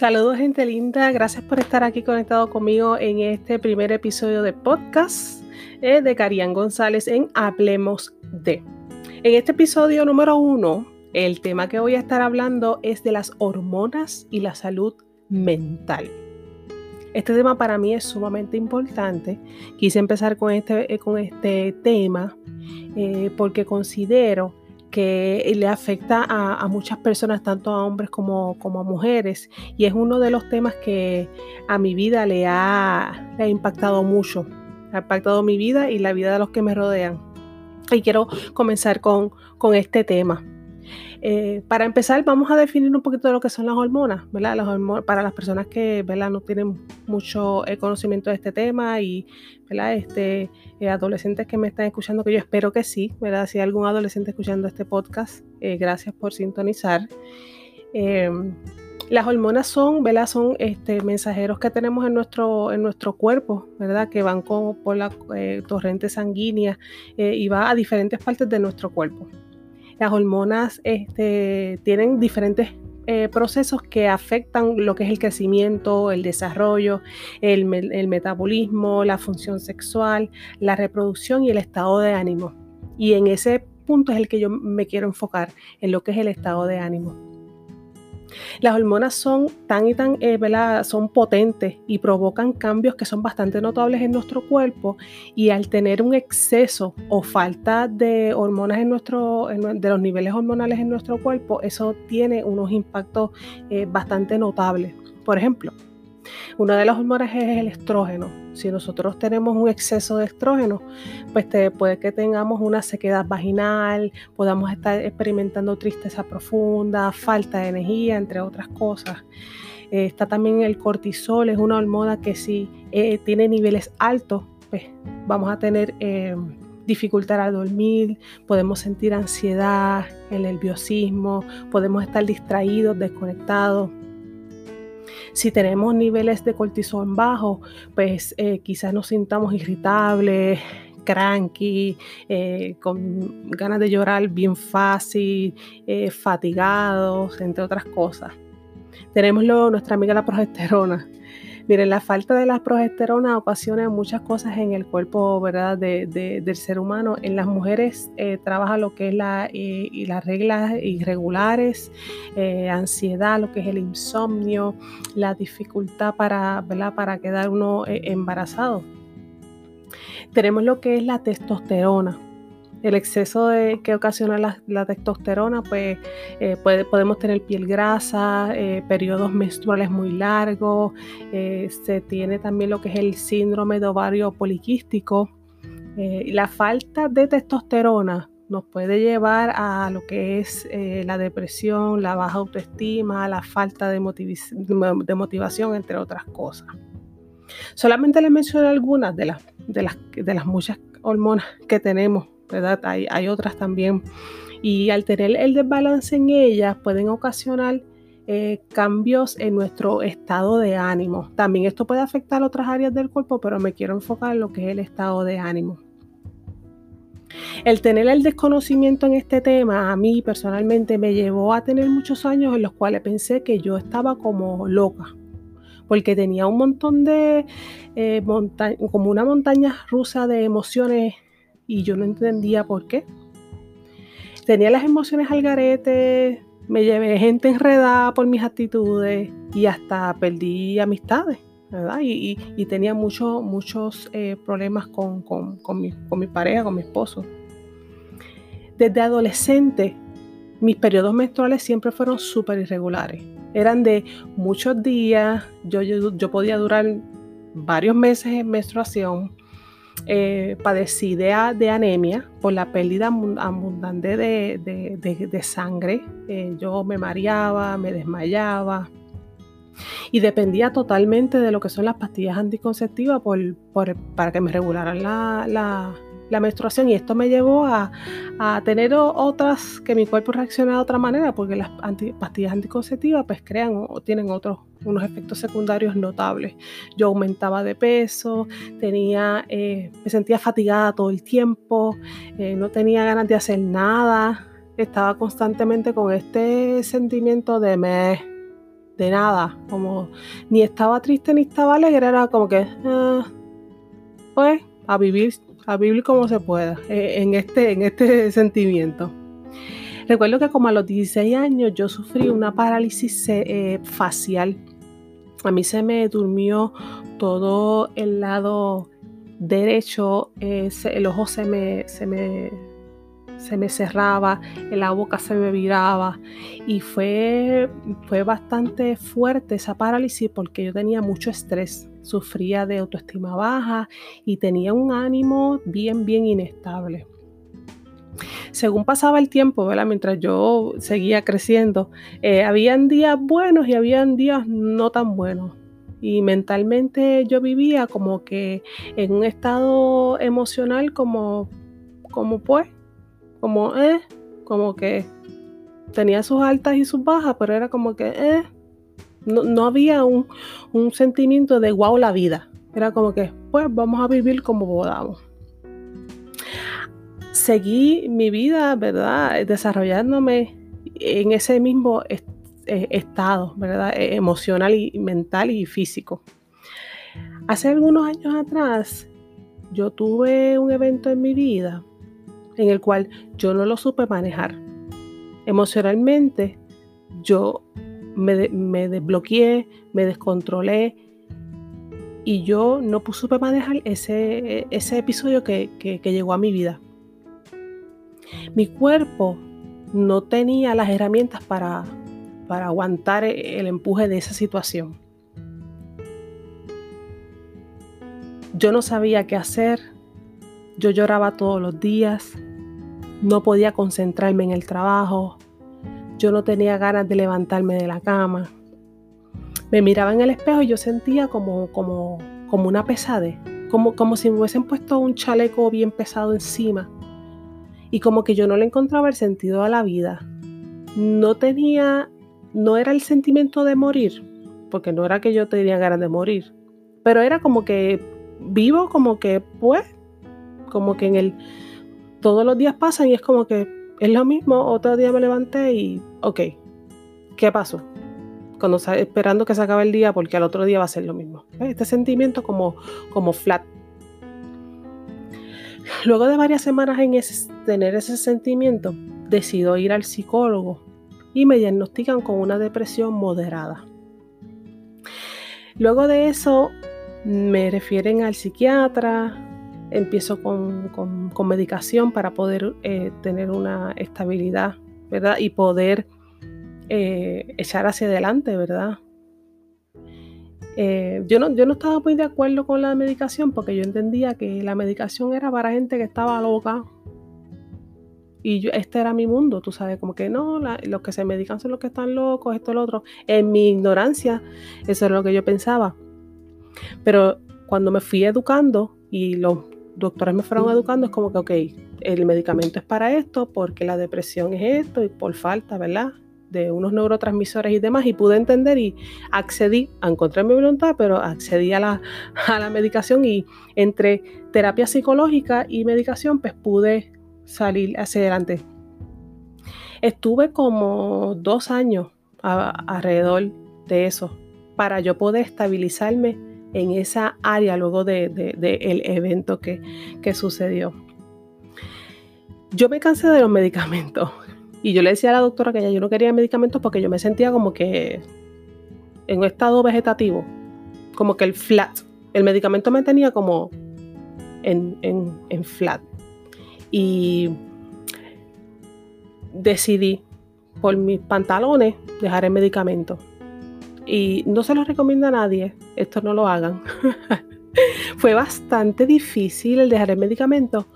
Saludos gente linda, gracias por estar aquí conectado conmigo en este primer episodio de podcast eh, de Carián González en Hablemos de. En este episodio número uno, el tema que voy a estar hablando es de las hormonas y la salud mental. Este tema para mí es sumamente importante. Quise empezar con este, eh, con este tema eh, porque considero que le afecta a, muchas personas, tanto a hombres como, a mujeres, y es uno de los temas que a mi vida le ha, impactado mucho, ha impactado mi vida y la vida de los que me rodean. Y quiero comenzar con este tema. Eh, para empezar, vamos a definir un poquito de lo que son las hormonas, ¿verdad? Las hormonas, para las personas que ¿verdad? no tienen mucho eh, conocimiento de este tema y ¿verdad? Este, eh, adolescentes que me están escuchando, que yo espero que sí, ¿verdad? Si hay algún adolescente escuchando este podcast, gracias por sintonizar. Em, las hormonas son, ¿verdad? Son este, mensajeros que tenemos en nuestro, en nuestro cuerpo, ¿verdad? Que van por la torrente sanguínea y va a diferentes partes de nuestro cuerpo. Las hormonas este, tienen diferentes eh, procesos que afectan lo que es el crecimiento, el desarrollo, el, metabolismo, la función sexual, la reproducción y el estado de ánimo. Y en ese punto es el que yo me quiero enfocar, en lo que es el estado de ánimo. Las hormonas son tan y tan, eh, Son potentes y provocan cambios que son bastante notables en nuestro cuerpo y al tener un exceso o falta de hormonas en nuestro, de los niveles hormonales en nuestro cuerpo, eso tiene unos impactos eh, bastante notables. Por ejemplo, una de las hormonas es el estrógeno. Si nosotros tenemos un exceso de estrógeno, pues puede que tengamos una sequedad vaginal, podamos estar experimentando tristeza profunda, falta de energía, entre otras cosas. Está también el cortisol, es una hormona que si eh, tiene niveles altos, pues vamos a tener eh, dificultad al dormir, podemos sentir ansiedad, el nerviosismo, podemos estar distraídos, desconectados. Si tenemos niveles de cortisol bajos, pues eh, quizás nos sintamos irritables, cranky, eh, con ganas de llorar bien fácil, eh, fatigados, entre otras cosas. Tenemos nuestra amiga la progesterona. Miren, la falta de la progesterona ocasiona muchas cosas en el cuerpo ¿verdad? del ser humano. En las mujeres eh, trabaja lo que es la, eh, y las reglas irregulares, eh, ansiedad, lo que es el insomnio, la dificultad para, ¿verdad? para quedar uno embarazado. Tenemos lo que es la testosterona el exceso de, que ocasiona la, testosterona, pues eh, podemos tener piel grasa, eh, periodos menstruales muy largos, eh, se tiene también lo que es el síndrome de ovario poliquístico. la falta de testosterona nos puede llevar a lo que es la depresión, la baja autoestima, la falta de, motivación, entre otras cosas. Solamente les menciono algunas de las, de las, de las muchas hormonas que tenemos hay, otras también. Y al tener el desbalance en ellas pueden ocasionar eh, cambios en nuestro estado de ánimo. También esto puede afectar otras áreas del cuerpo, pero me quiero enfocar en lo que es el estado de ánimo. El tener el desconocimiento en este tema a mí personalmente me llevó a tener muchos años en los cuales pensé que yo estaba como loca, porque tenía un montón de, eh, como una montaña rusa de emociones y yo no entendía por qué. Tenía las emociones al garete, me llevé gente enredada por mis actitudes y hasta perdí amistades, ¿verdad? Y, tenía muchos eh, problemas con, mi, con mi pareja, con mi esposo. Desde adolescente, mis periodos menstruales siempre fueron súper irregulares. Eran de muchos días, yo, yo, podía durar varios meses en menstruación, eh, de, anemia por la pérdida abundante de, sangre. Eh, yo me mareaba, me desmayaba y dependía totalmente de lo que son las pastillas anticonceptivas para que me regularan la, la menstruación y esto me llevó a, tener otras que mi cuerpo reacciona de otra manera porque las pastillas anticonceptivas pues crean o tienen otros unos efectos secundarios notables. Yo aumentaba de peso, tenía, eh, me sentía fatigada todo el tiempo, eh, no tenía ganas de hacer nada, estaba constantemente con este sentimiento de me de nada, como ni estaba triste ni estaba alegre, era como que, ah, pues, a vivir, a vivir como se pueda, eh, en, este, en este sentimiento. Recuerdo que como a los 16 años yo sufrí una parálisis eh, facial. A mí se me durmió todo el lado derecho, el ojo se me, se me se me cerraba, la boca se me viraba y fue, fue bastante fuerte esa parálisis porque yo tenía mucho estrés, sufría de autoestima baja y tenía un ánimo bien, bien inestable. Según pasaba el tiempo, mientras yo seguía creciendo, eh, habían días buenos y habían días no tan buenos y mentalmente yo vivía como que en un estado emocional como como pues como, eh, como que tenía sus altas y sus bajas, pero era como que, eh, no, había un, sentimiento de wow la vida. Era como que, pues vamos a vivir como podamos. Seguí mi vida, ¿verdad? Desarrollándome en ese mismo eh, estado, ¿verdad? E, emocional y mental y físico. Hace algunos años atrás, yo tuve un evento en mi vida en el cual yo no lo supe manejar. Emocionalmente, yo me, desbloqueé, me descontrolé y yo no supe manejar ese, ese episodio que, llegó a mi vida. Mi cuerpo no tenía las herramientas para, para aguantar el empuje de esa situación. Yo no sabía qué hacer, yo lloraba todos los días, no podía concentrarme en el trabajo, yo no tenía ganas de levantarme de la cama. Me miraba en el espejo y yo sentía como, como, como una pesadez, como, como si me hubiesen puesto un chaleco bien pesado encima. Y como que yo no le encontraba el sentido a la vida. No tenía, no era el sentimiento de morir, porque no era que yo tenía ganas de morir, pero era como que vivo como que, pues, como que en el todos los días pasan y es como que es lo mismo, otro día me levanté y, ok, ¿qué pasó? Cuando esperando que se acabe el día porque al otro día va a ser lo mismo. Este sentimiento como, como flat. Luego de varias semanas en tener ese sentimiento, decido ir al psicólogo y me diagnostican con una depresión moderada. Luego de eso, me refieren al psiquiatra, empiezo con, medicación para poder eh, tener una estabilidad, ¿verdad? Y poder eh, echar hacia adelante, ¿verdad? Eh, yo, no, yo no estaba muy de acuerdo con la medicación porque yo entendía que la medicación era para gente que estaba loca. Y yo, este era mi mundo, tú sabes, como que no, los que se medican son los que están locos, esto, lo otro. En mi ignorancia, eso era lo que yo pensaba. Pero cuando me fui educando y los doctores me fueron educando, es como que, ok, el medicamento es para esto, porque la depresión es esto, y por falta, ¿verdad? De unos neurotransmisores y demás, y pude entender y accedí, a encontrar mi voluntad, pero accedí a la, a la medicación y entre terapia psicológica y medicación, pues pude salir hacia adelante. Estuve como dos años alrededor de eso para yo poder estabilizarme en esa área luego del de, el evento que, sucedió. Yo me cansé de los medicamentos y yo le decía a la doctora que ya yo no quería medicamentos porque yo me sentía como que en un estado vegetativo, como que el flat, el medicamento me tenía como en, en flat. Y decidí por mis pantalones dejar el medicamento y no se lo recomiendo a nadie, esto no lo hagan. Fue bastante difícil el dejar el medicamento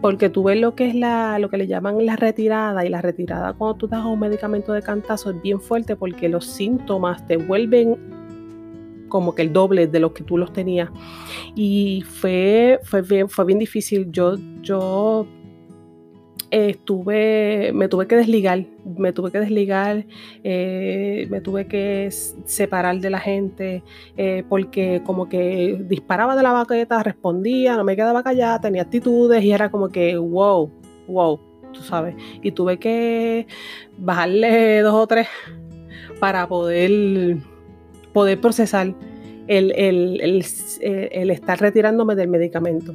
porque tú ves lo que es la, lo que le llaman la retirada y la retirada cuando tú das un medicamento de cantazo es bien fuerte porque los síntomas te vuelven como que el doble de lo que tú los tenías y fue, fue, bien, fue bien difícil. Yo, yo estuve, me tuve que desligar, me tuve que desligar, eh, me tuve que separar de la gente, eh, porque como que disparaba de la baqueta, respondía, no me quedaba callada, tenía actitudes y era como que, wow, wow, tú sabes. Y tuve que bajarle dos o tres para poder, poder procesar el, el, estar retirándome del medicamento.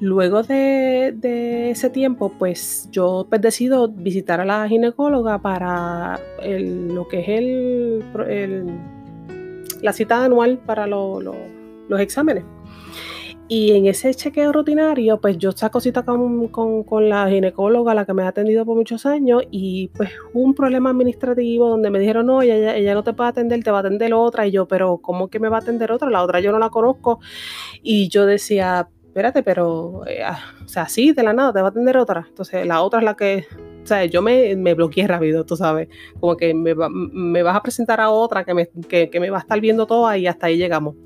Luego de, ese tiempo, pues yo pues, decido visitar a la ginecóloga para lo que es el, la cita anual para los exámenes. Y en ese chequeo rutinario, pues yo saco cita con, con, la ginecóloga, la que me ha atendido por muchos años, y pues un problema administrativo donde me dijeron, no, ella, ella no te puede atender, te va a atender otra. Y yo, pero ¿cómo que me va a atender otra? La otra yo no la conozco. Y yo decía, espérate, pero, eh, ah, o sea, sí, de la nada, te va a atender otra. Entonces la otra es la que, o sea, yo me, me bloqueé rápido, tú sabes, como que me, me vas a presentar a otra que me, que, me va a estar viendo toda y hasta ahí llegamos.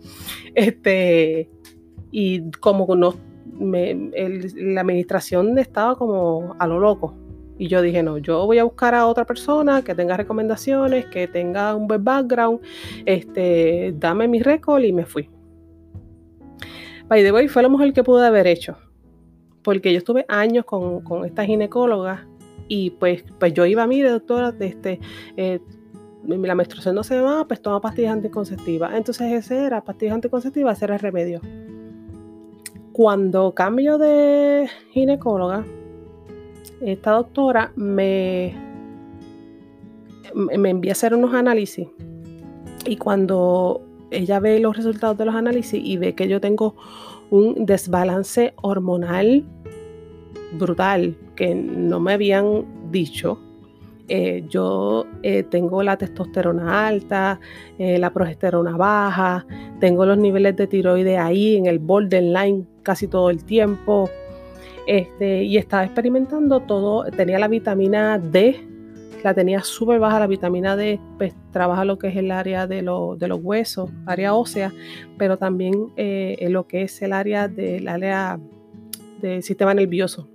Este y como no, la administración estaba como a lo loco. Y yo dije, no, yo voy a buscar a otra persona que tenga recomendaciones, que tenga un buen background, este, dame mi récord y me fui. By the way, fue la mujer que pude haber hecho. Porque yo estuve años con, esta ginecóloga y pues, pues yo iba a mí, doctora, este, eh, la menstruación no se va, pues toma pastillas anticonceptivas. Entonces ese era, pastillas anticonceptivas, ese era el remedio cuando cambio de ginecóloga, esta doctora me, me envía a hacer unos análisis y cuando ella ve los resultados de los análisis y ve que yo tengo un desbalance hormonal brutal que no me habían dicho, eh, yo eh, tengo la testosterona alta, eh, la progesterona baja, tengo los niveles de tiroides ahí en el borderline casi todo el tiempo. Este, y estaba experimentando todo, tenía la vitamina D, la tenía súper baja, la vitamina D pues, trabaja lo que es el área de, de los huesos, área ósea, pero también en lo que es el área del área del sistema nervioso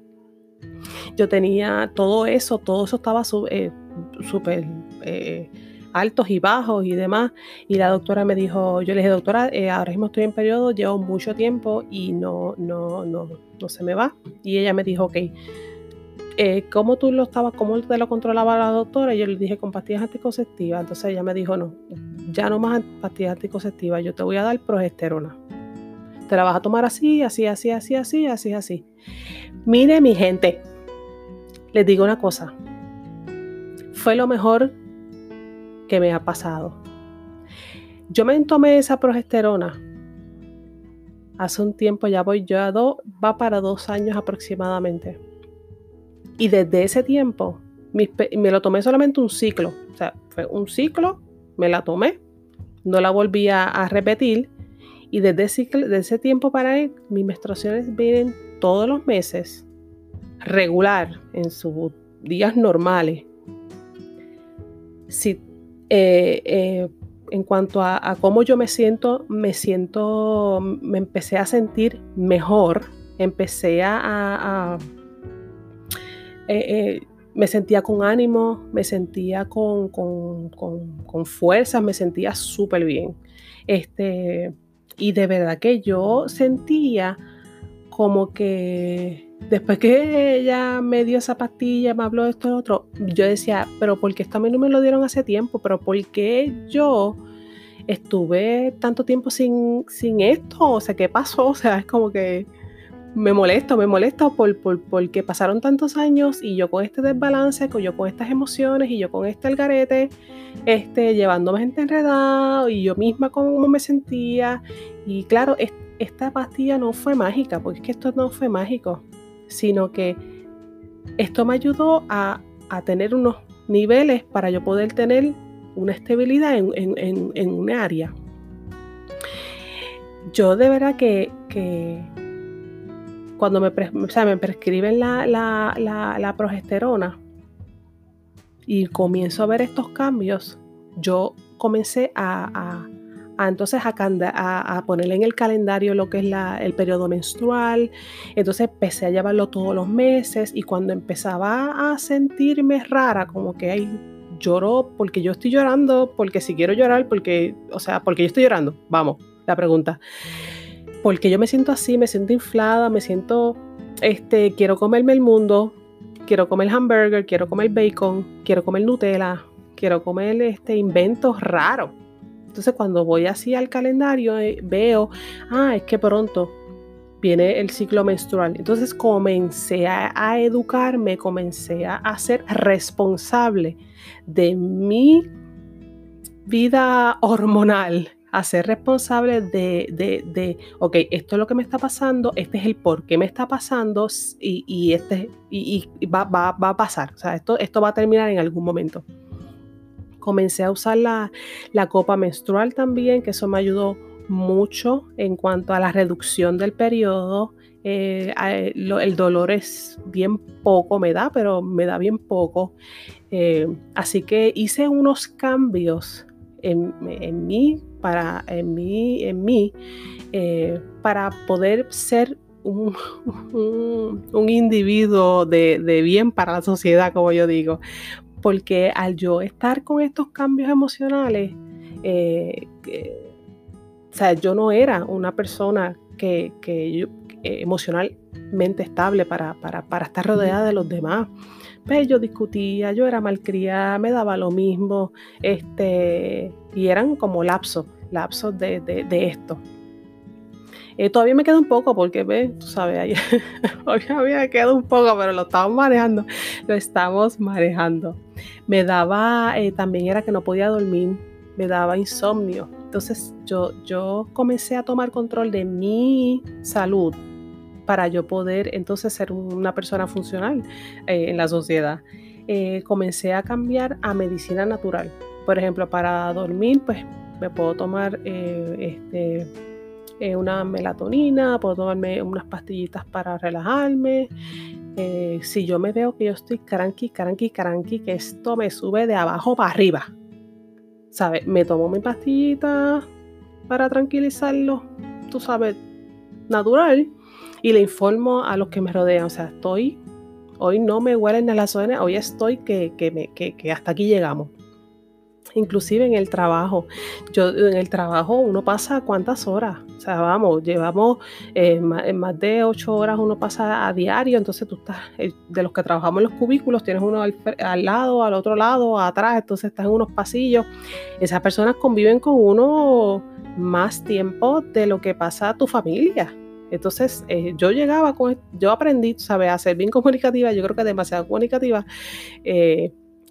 yo tenía todo eso, todo eso estaba eh, súper eh, altos y bajos y demás. Y la doctora me dijo, yo le dije, doctora, eh, ahora mismo estoy en periodo, llevo mucho tiempo y no, no, no, no se me va. Y ella me dijo, ok, ¿cómo tú lo estabas, cómo te lo controlaba la doctora? Y yo le dije, con pastillas anticonceptivas. Entonces ella me dijo, no, ya no más pastillas anticonceptivas, yo te voy a dar progesterona. Te la vas a tomar así, así, así, así, así, así, así. Mire mi gente, les digo una cosa, fue lo mejor que me ha pasado. Yo me tomé esa progesterona hace un tiempo, ya voy yo a dos, va para dos años aproximadamente. Y desde ese tiempo me lo tomé solamente un ciclo. O sea, fue un ciclo, me la tomé, no la volví a, repetir. Y desde ese, desde ese tiempo para ahí, mis menstruaciones vienen todos los meses regular en sus días normales, si, eh, eh, en cuanto a, cómo yo me siento, me siento, me empecé a sentir mejor, empecé a, eh, me sentía con ánimo, me sentía con, con, con, fuerza, me sentía súper bien. Este, y de verdad que yo sentía como que después que ella me dio esa pastilla, me habló de esto y otro, yo decía, pero ¿por qué esto a mí no me lo dieron hace tiempo? ¿Pero por qué yo estuve tanto tiempo sin, sin esto? O sea, ¿qué pasó? O sea, es como que me molesto, me molesto por, por, porque pasaron tantos años y yo con este desbalance, con yo con estas emociones y yo con este algarete, este, llevándome gente enredada y yo misma cómo me sentía. Y claro, esta pastilla no fue mágica, porque es que esto no fue mágico sino que esto me ayudó a, tener unos niveles para yo poder tener una estabilidad en, un área. Yo de verdad que, cuando me, me prescriben la, progesterona y comienzo a ver estos cambios, yo comencé a entonces a, a, ponerle en el calendario lo que es el periodo menstrual. Entonces empecé a llevarlo todos los meses y cuando empezaba a sentirme rara, como que ay, lloro porque yo estoy llorando, porque si quiero llorar, porque, o sea, porque yo estoy llorando. Vamos, la pregunta. Porque yo me siento así, me siento inflada, me siento, este, quiero comerme el mundo, quiero comer hamburger, quiero comer bacon, quiero comer Nutella, quiero comer este, inventos raros. Entonces cuando voy así al calendario eh, veo, ah, es que pronto viene el ciclo menstrual. Entonces comencé a, educarme, comencé a, ser responsable de mi vida hormonal, a ser responsable de, de, ok, esto es lo que me está pasando, este es el por qué me está pasando y, este y, va, va, a pasar. O sea, esto, esto va a terminar en algún momento. Comencé a usar la, la copa menstrual también, que eso me ayudó mucho en cuanto a la reducción del periodo. Eh, el dolor es bien poco, me da, pero me da bien poco. Eh, así que hice unos cambios en, mí, para, en mí, en mí eh, para poder ser un, individuo de, de, bien para la sociedad, como yo digo. Porque al yo estar con estos cambios emocionales, o sea, yo no era una persona que, emocionalmente estable para, para, estar rodeada de los demás. Pues yo discutía, yo era malcriada, me daba lo mismo, este, y eran como lapsos, lapsos de, esto. Eh, todavía me queda un poco porque, ¿ves? tú sabes, todavía me queda un poco, pero lo estamos manejando, lo estamos manejando. Me daba, eh, también era que no podía dormir, me daba insomnio. Entonces yo, yo comencé a tomar control de mi salud para yo poder entonces ser una persona funcional eh, en la sociedad. Eh, comencé a cambiar a medicina natural. Por ejemplo, para dormir, pues me puedo tomar eh, este, una melatonina, puedo tomarme unas pastillitas para relajarme. si yo me veo que yo estoy cranky, cranky, cranky, que esto me sube de abajo para arriba, ¿sabes? Me tomo mi pastillita para tranquilizarlo, tú sabes, natural, y le informo a los que me rodean, o sea, estoy, hoy no me huelen a la zona, hoy estoy que, que, hasta aquí llegamos inclusive en el trabajo. Yo en el trabajo uno pasa cuántas horas, o sea, vamos, llevamos eh, más, de ocho horas uno pasa a diario, entonces tú estás, eh, de los que trabajamos en los cubículos, tienes uno al, lado, al otro lado, atrás, entonces estás en unos pasillos. Esas personas conviven con uno más tiempo de lo que pasa tu familia. Entonces, eh, yo llegaba con, yo aprendí, ¿sabes? A ser bien comunicativa, yo creo que demasiado comunicativa.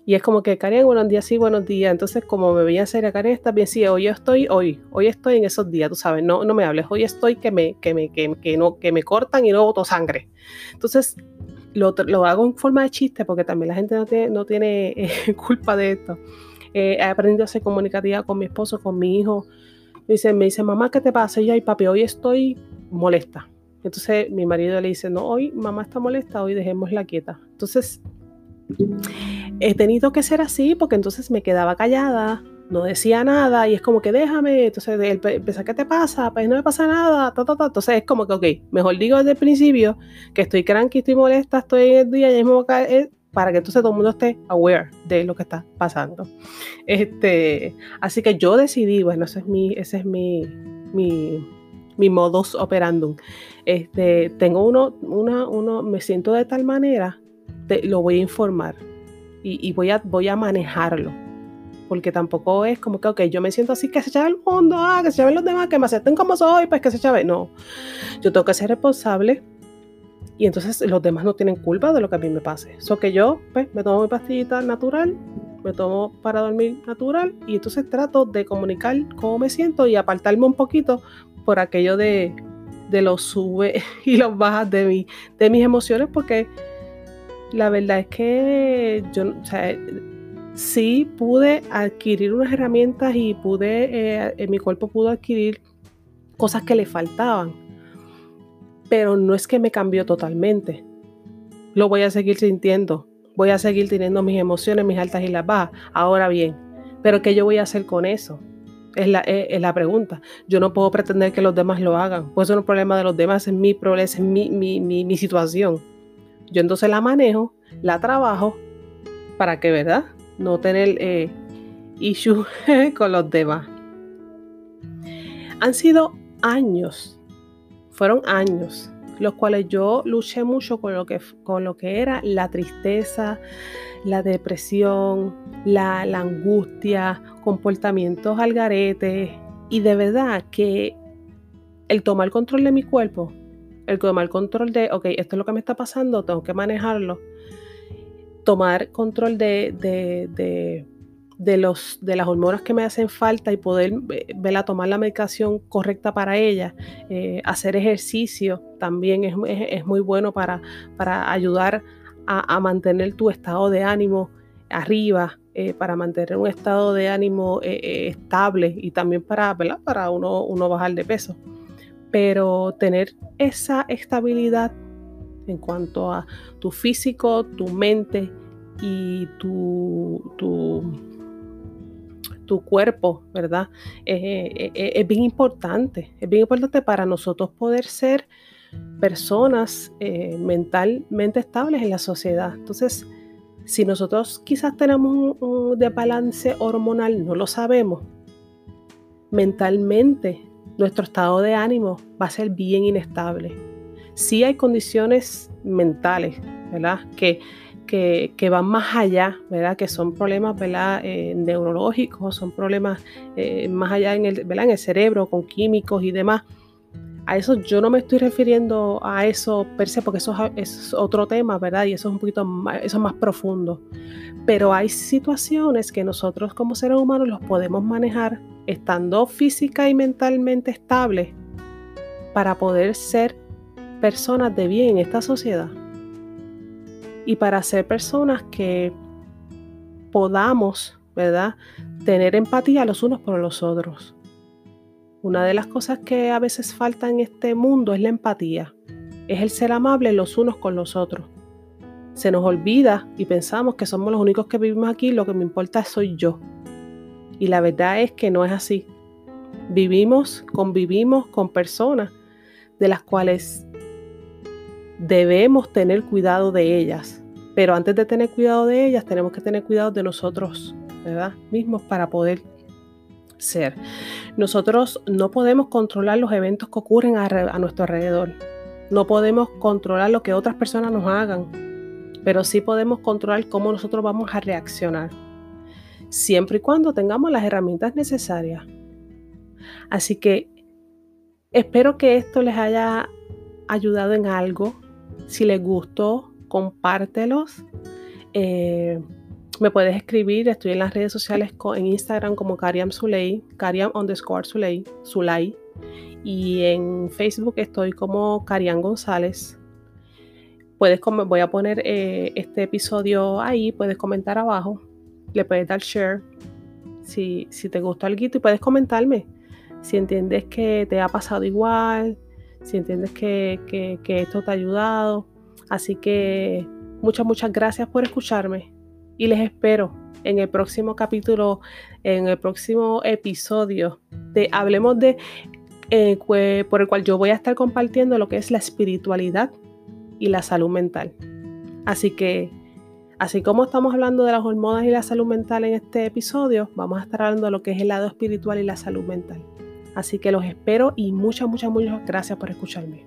Y es como que, Karen, buenos días, sí, buenos días. Entonces, como me veía seria, Karen, está bien, sí, hoy estoy, hoy, hoy estoy en esos días, tú sabes, no, no me hables, hoy estoy que me, que me, que, que no, que me cortan y no boto sangre. Entonces, lo, lo, hago en forma de chiste porque también la gente no tiene, no tiene eh, culpa de esto. Eh, he aprendido a ser comunicativa con mi esposo, con mi hijo. Me dice, me dice, mamá, ¿qué te pasa? Y yo, papi, hoy estoy molesta. Entonces mi marido le dice, no, hoy mamá está molesta, hoy dejémosla quieta. Entonces he tenido que ser así porque entonces me quedaba callada, no decía nada y es como que déjame, entonces él empieza, ¿qué te pasa? Pues no me pasa nada, ta, entonces es como que, ok, mejor digo desde el principio que estoy cranky, estoy molesta, estoy en el día, ya a caer, para que entonces todo el mundo esté aware de lo que está pasando. Este, así que yo decidí, bueno, ese es mi, ese es mi, mi, mi modus operandum. Este, tengo uno, una, uno, me siento de tal manera lo voy a informar y, voy, a, voy a manejarlo. Porque tampoco es como que, ok, yo me siento así, que se chave el mundo, ah, que se chaven los demás, que me acepten como soy, pues que se chave. No, yo tengo que ser responsable y entonces los demás no tienen culpa de lo que a mí me pase. Eso que yo, pues, me tomo mi pastillita natural, me tomo para dormir natural y entonces trato de comunicar cómo me siento y apartarme un poquito por aquello de, de los sube y los bajas de, mi, de mis emociones porque la verdad es que yo, o sea, sí pude adquirir unas herramientas y pude, eh, mi cuerpo pudo adquirir cosas que le faltaban, pero no es que me cambió totalmente. Lo voy a seguir sintiendo, voy a seguir teniendo mis emociones, mis altas y las bajas. Ahora bien, pero ¿qué yo voy a hacer con eso? Es la, es, la, pregunta. Yo no puedo pretender que los demás lo hagan. Pues es un problema de los demás, es mi problema, es mi, mi, mi, mi situación. Yo entonces la manejo, la trabajo para que, ¿verdad? No tener eh, issue con los demás. Han sido años, fueron años los cuales yo luché mucho con lo que, con lo que era la tristeza, la depresión, la, angustia, comportamientos al garete. Y de verdad que el tomar control de mi cuerpo, el tomar control de, ok, esto es lo que me está pasando, tengo que manejarlo. Tomar control de, los, de las hormonas que me hacen falta y poder a tomar la medicación correcta para ella. Eh, hacer ejercicio también es, es, muy bueno para, para ayudar a, mantener tu estado de ánimo arriba, eh, para mantener un estado de ánimo eh, estable y también para, para uno, uno bajar de peso. Pero tener esa estabilidad en cuanto a tu físico, tu mente y tu, tu, tu cuerpo, ¿verdad? es bien importante, es bien importante para nosotros poder ser personas eh, mentalmente estables en la sociedad. Entonces, si nosotros quizás tenemos un, desbalance hormonal, no lo sabemos, mentalmente nuestro estado de ánimo va a ser bien inestable. Sí hay condiciones mentales, ¿verdad? Que, que, van más allá, ¿verdad? Que son problemas, ¿verdad? Eh, neurológicos, son problemas eh, más allá en el, ¿verdad? en el cerebro, con químicos y demás a eso yo no me estoy refiriendo a eso per se, porque eso es, otro tema, ¿verdad? Y eso es un poquito más, eso más profundo. Pero hay situaciones que nosotros como seres humanos los podemos manejar estando física y mentalmente estables para poder ser personas de bien en esta sociedad. Y para ser personas que podamos, ¿verdad? Tener empatía los unos por los otros. Una de las cosas que a veces falta en este mundo es la empatía, es el ser amable los unos con los otros. Se nos olvida y pensamos que somos los únicos que vivimos aquí, lo que me importa soy yo. Y la verdad es que no es así. Vivimos, convivimos con personas de las cuales debemos tener cuidado de ellas. Pero antes de tener cuidado de ellas, tenemos que tener cuidado de nosotros. Mismos para poder ser. Nosotros no podemos controlar los eventos que ocurren a, nuestro alrededor. No podemos controlar lo que otras personas nos hagan, pero sí podemos controlar cómo nosotros vamos a reaccionar, siempre y cuando tengamos las herramientas necesarias. Así que espero que esto les haya ayudado en algo. Si les gustó, compártelos. Eh, me puedes escribir, estoy en las redes sociales en Instagram como Kariam Zuley, Kariam underscore Zuley, y en Facebook estoy como Kariam González. Puedes, voy a poner eh, este episodio ahí, puedes comentar abajo, le puedes dar share si, si te gustó algo y puedes comentarme si entiendes que te ha pasado igual, si entiendes que, que esto te ha ayudado. Así que muchas, muchas gracias por escucharme y les espero en el próximo capítulo, en el próximo episodio de Hablemos de, eh, por el cual yo voy a estar compartiendo lo que es la espiritualidad y la salud mental. Así que, así como estamos hablando de las hormonas y la salud mental en este episodio, vamos a estar hablando de lo que es el lado espiritual y la salud mental. Así que los espero y muchas, muchas, muchas gracias por escucharme.